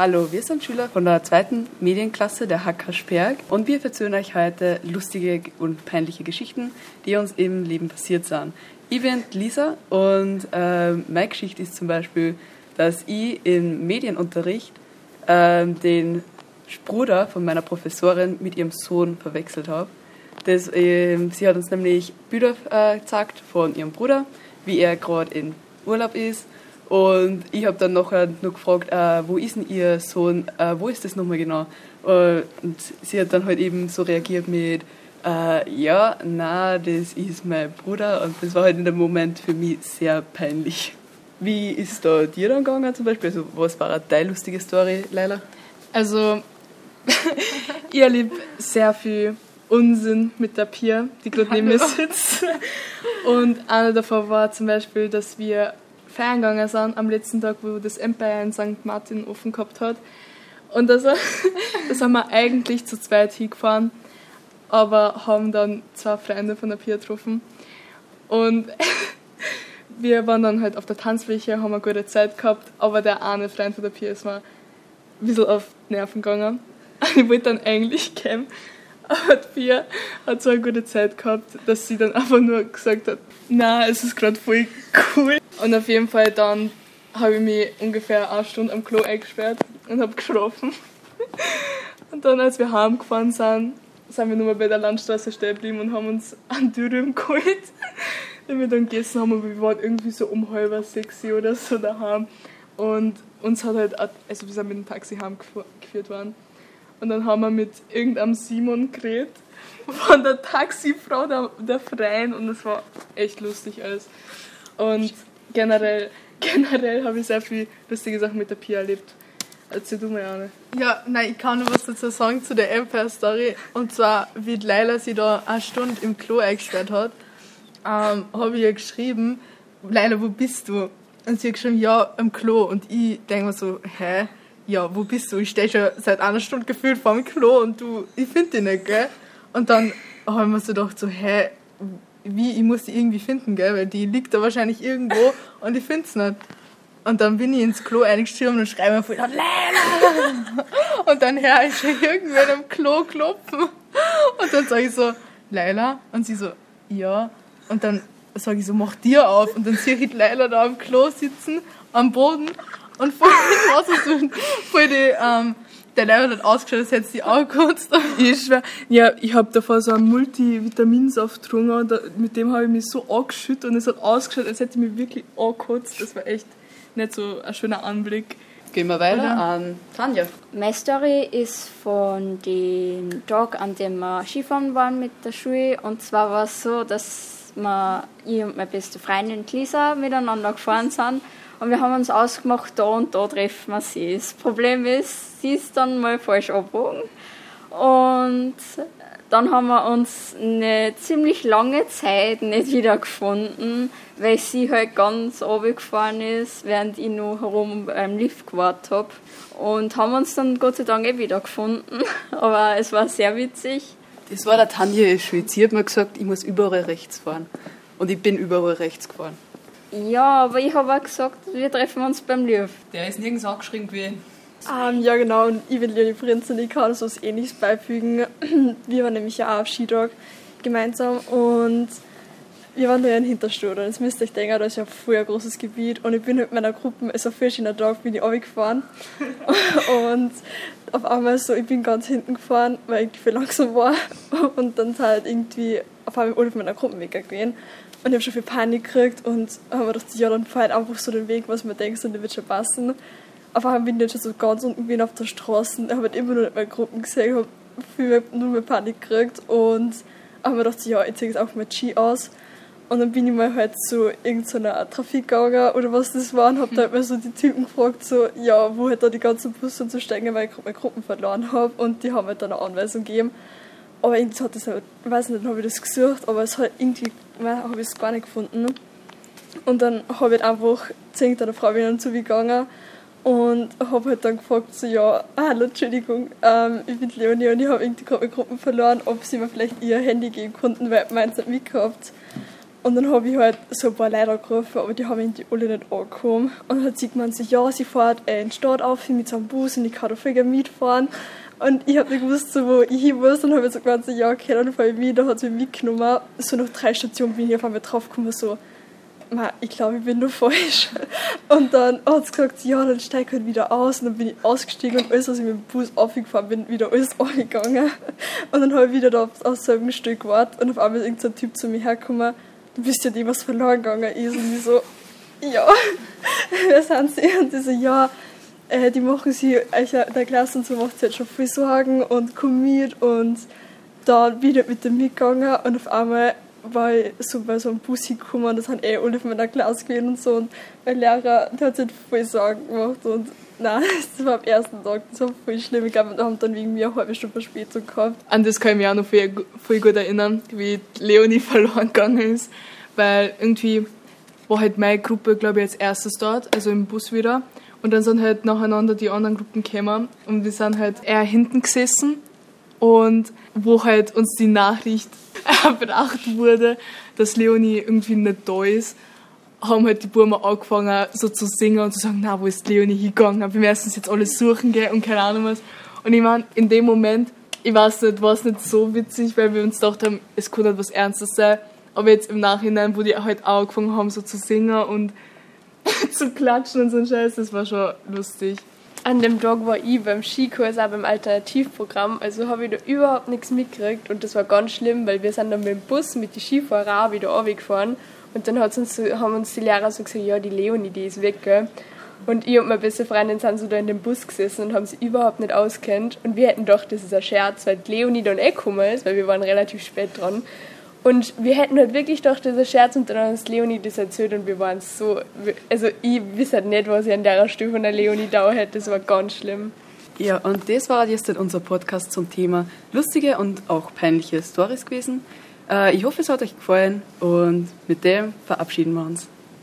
Hallo, wir sind Schüler von der zweiten Medienklasse der HK Sperg und wir erzählen euch heute lustige und peinliche Geschichten, die uns im Leben passiert sind. Ich bin Lisa und äh, meine Geschichte ist zum Beispiel, dass ich im Medienunterricht äh, den Bruder von meiner Professorin mit ihrem Sohn verwechselt habe. Das, äh, sie hat uns nämlich Bilder äh, gezeigt von ihrem Bruder, wie er gerade in Urlaub ist und ich habe dann nachher noch gefragt, äh, wo ist denn ihr Sohn, äh, wo ist das nochmal genau? Äh, und sie hat dann halt eben so reagiert mit, äh, ja, na, das ist mein Bruder. Und das war halt in dem Moment für mich sehr peinlich. Wie ist da dir dann gegangen zum Beispiel? Also, was war deine lustige Story, Leila? Also, ich erlebe sehr viel Unsinn mit der Pia, die gerade neben mir sitzt. Und einer davon war zum Beispiel, dass wir feiern gegangen sind am letzten Tag, wo das Empire in St. Martin offen gehabt hat. Und das, das haben wir eigentlich zu zweit hingefahren, aber haben dann zwei Freunde von der Pia getroffen. Und wir waren dann halt auf der Tanzfläche, haben eine gute Zeit gehabt, aber der eine Freund von der Pia ist mir ein bisschen auf die Nerven gegangen. Ich wollte dann eigentlich gehen, aber Pia hat so eine gute Zeit gehabt, dass sie dann einfach nur gesagt hat, na, es ist gerade voll cool. Und auf jeden Fall dann habe ich mich ungefähr eine Stunde am Klo eingesperrt und habe geschlafen. Und dann, als wir heimgefahren sind, sind wir nur mal bei der Landstraße stehen geblieben und haben uns einen Dürüm geholt, den wir dann gegessen haben. Und wir waren irgendwie so um halb sechs oder so daheim. Und uns hat halt, also wir sind mit dem Taxi heimgeführt worden. Und dann haben wir mit irgendeinem Simon geredet, von der Taxifrau der, der Freien. Und es war echt lustig alles. Und generell, generell habe ich sehr viele lustige Sachen mit der Pia erlebt. Erzähl du mir, Anne. Ja, nein, ich kann noch was dazu sagen zu der Empire-Story. Und zwar, wie Leila sie da eine Stunde im Klo eingesperrt hat, ähm, habe ich ihr geschrieben, Leila, wo bist du? Und sie hat geschrieben, ja, im Klo. Und ich denke mir so, hä? Ja, wo bist du? Ich stehe schon seit einer Stunde gefühlt vor dem Klo und du, ich finde dich nicht, gell? Und dann habe ich mir so gedacht, so, hä, wie, ich muss die irgendwie finden, gell? Weil die liegt da wahrscheinlich irgendwo und ich finde es nicht. Und dann bin ich ins Klo eingestürmt und schreibe mir voll, Leila! Und dann höre ich schon irgendwer am Klo klopfen. Und dann sage ich so, Leila? Und sie so, ja. Und dann sage ich so, mach dir auf. Und dann sehe ich Leila da am Klo sitzen, am Boden und voll, so, voll die, ähm, der Lehrer hat ausgeschaut, als hätte sie angekotzt. Ich schwör, ja, ich habe davor so einen Multivitaminsaft getrunken, mit dem habe ich mich so angeschüttet und es hat ausgeschaut, als hätte ich mich wirklich angekotzt. Das war echt nicht so ein schöner Anblick. Gehen wir weiter Oder? an Tanja. Meine Story ist von dem Tag, an dem wir Skifahren waren mit der Schule. Und zwar war es so, dass wir, ich und meine beste Freundin Lisa miteinander gefahren sind. Und wir haben uns ausgemacht, da und da treffen wir sie. Das Problem ist, sie ist dann mal falsch abgebogen. Und dann haben wir uns eine ziemlich lange Zeit nicht wieder gefunden, weil sie halt ganz gefahren ist, während ich noch herum beim Lift gewartet habe. Und haben uns dann Gott sei Dank eh wieder gefunden. Aber es war sehr witzig. Das war der Tanja Schwitz. Sie hat mir gesagt, ich muss überall rechts fahren. Und ich bin überall rechts gefahren. Ja, aber ich habe auch gesagt, wir treffen uns beim Lift. Der ist nirgends angeschrieben gewesen. Um, ja, genau. Und ich bin Leonie Prinz und ich kann so was Ähnliches beifügen. Wir waren nämlich ja auch auf Skitag gemeinsam und wir waren da ja in Hinterstuhl. Und jetzt müsst ihr euch denken, das ist ja voll ein großes Gebiet. Und ich bin mit meiner Gruppe, also für schöner Tag, bin ich runtergefahren. und auf einmal so, ich bin ganz hinten gefahren, weil ich viel langsam war. Und dann halt irgendwie auf einmal alle von meiner Gruppe weggegangen. Und ich habe schon viel Panik gekriegt und haben mir gedacht, ja, dann fahrt einfach so den Weg, was man denkt, und der wird schon passen. Auf einmal bin ich schon so ganz unten gewesen auf der Straße, ich habe halt immer noch nicht meine Gruppen gesehen, habe viel nur mehr Panik gekriegt und habe mir gedacht, ja, ich ziehe jetzt einfach mal Ski aus. Und dann bin ich mal halt zu irgendeiner Trafik gegangen oder was das war und habe da halt mal so die Typen gefragt, so, ja, wo halt da die ganzen Busse zu steigen, weil ich gerade meine Gruppen verloren habe und die haben halt dann eine Anweisung gegeben. Aber irgendwie hat das halt, ich weiß nicht, habe ich das gesucht, aber es hat irgendwie, habe ich es gar nicht gefunden. Und dann habe ich einfach zu irgendeiner Frau wieder zugegangen und habe halt dann gefragt, so, ja, hallo, Entschuldigung, ähm, ich bin Leonie und ich habe irgendwie gerade meine Gruppen verloren, ob sie mir vielleicht ihr Handy geben konnten, weil meins nicht mitgehabt. Und dann habe ich halt so ein paar Leute gerufen, aber die haben irgendwie alle nicht angekommen. Und dann hat sie gemeint, so, ja, sie fährt äh, in die Stadt auf mit so einem Bus und ich kann da voll mitfahren. Und ich habe nicht gewusst, so, wo ich hin muss. Und habe ich so gemeint, so, ja, okay, dann fahre ich mit. Dann hat sie mich mitgenommen. So nach drei Stationen bin ich auf einmal draufgekommen, so, ich glaube, ich bin nur falsch. Und dann hat sie gesagt, ja, dann steig halt wieder aus. Und dann bin ich ausgestiegen und alles, was ich mit dem Bus aufgefahren bin, wieder alles angegangen. Und dann habe ich wieder da auf, auf selben Stück gewartet und auf einmal ist irgendein Typ zu mir hergekommen, du bist ja die, was verloren gegangen ist. Und ich so, ja, wer sind sie? Und die so, ja, äh, die machen in der Klasse macht sie jetzt schon viel Sorgen und komm mit und dann wieder mit dem mitgegangen und auf einmal war ich so bei so einem Bus hingekommen das sind eh alle von meiner Klasse gewesen und so und mein Lehrer, der hat sich voll Sorgen gemacht und nein, das war am ersten Tag, das war voll schlimm. Ich glaube, wir haben dann wegen mir eine halbe Stunde Verspätung gehabt. An das kann ich mich auch noch voll, voll gut erinnern, wie Leonie verloren gegangen ist, weil irgendwie war halt meine Gruppe, glaube ich, als erstes dort, also im Bus wieder. Und dann sind halt nacheinander die anderen Gruppen gekommen und wir sind halt eher hinten gesessen und wo halt uns die Nachricht erbracht wurde, dass Leonie irgendwie nicht da ist, haben halt die Buben angefangen so zu singen und zu sagen, na, wo ist Leonie hingegangen? Wir müssen jetzt alles suchen gehen und keine Ahnung was. Und ich meine, in dem Moment, ich weiß nicht, war es nicht so witzig, weil wir uns gedacht haben, es könnte etwas Ernstes sein. Aber jetzt im Nachhinein, wo die halt angefangen haben, so zu singen und zu klatschen und so ein Scheiß, das war schon lustig. An dem Tag war ich beim Skikurs, auch beim Alternativprogramm, also habe ich da überhaupt nichts mitgekriegt und das war ganz schlimm, weil wir sind dann mit dem Bus mit den Skifahrern auch wieder runtergefahren und dann hat's uns, haben uns die Lehrer so gesagt, ja, die Leonie, die ist weg, gell. Und ich und meine beste Freundin sind so da in dem Bus gesessen und haben sie überhaupt nicht auskennt. Und wir hätten gedacht, das ist ein Scherz, weil Leonie dann eh gekommen ist, weil wir waren relativ spät dran. Und wir hätten halt wirklich ist ein Scherz und dann uns Leonie das erzählt und wir waren so, also ich wüsste halt nicht, was ich an der Stelle von der Leonie da hätte, das war ganz schlimm. Ja, und das war jetzt unser Podcast zum Thema lustige und auch peinliche Stories gewesen. Äh, ich hoffe, es hat euch gefallen und mit dem verabschieden wir uns.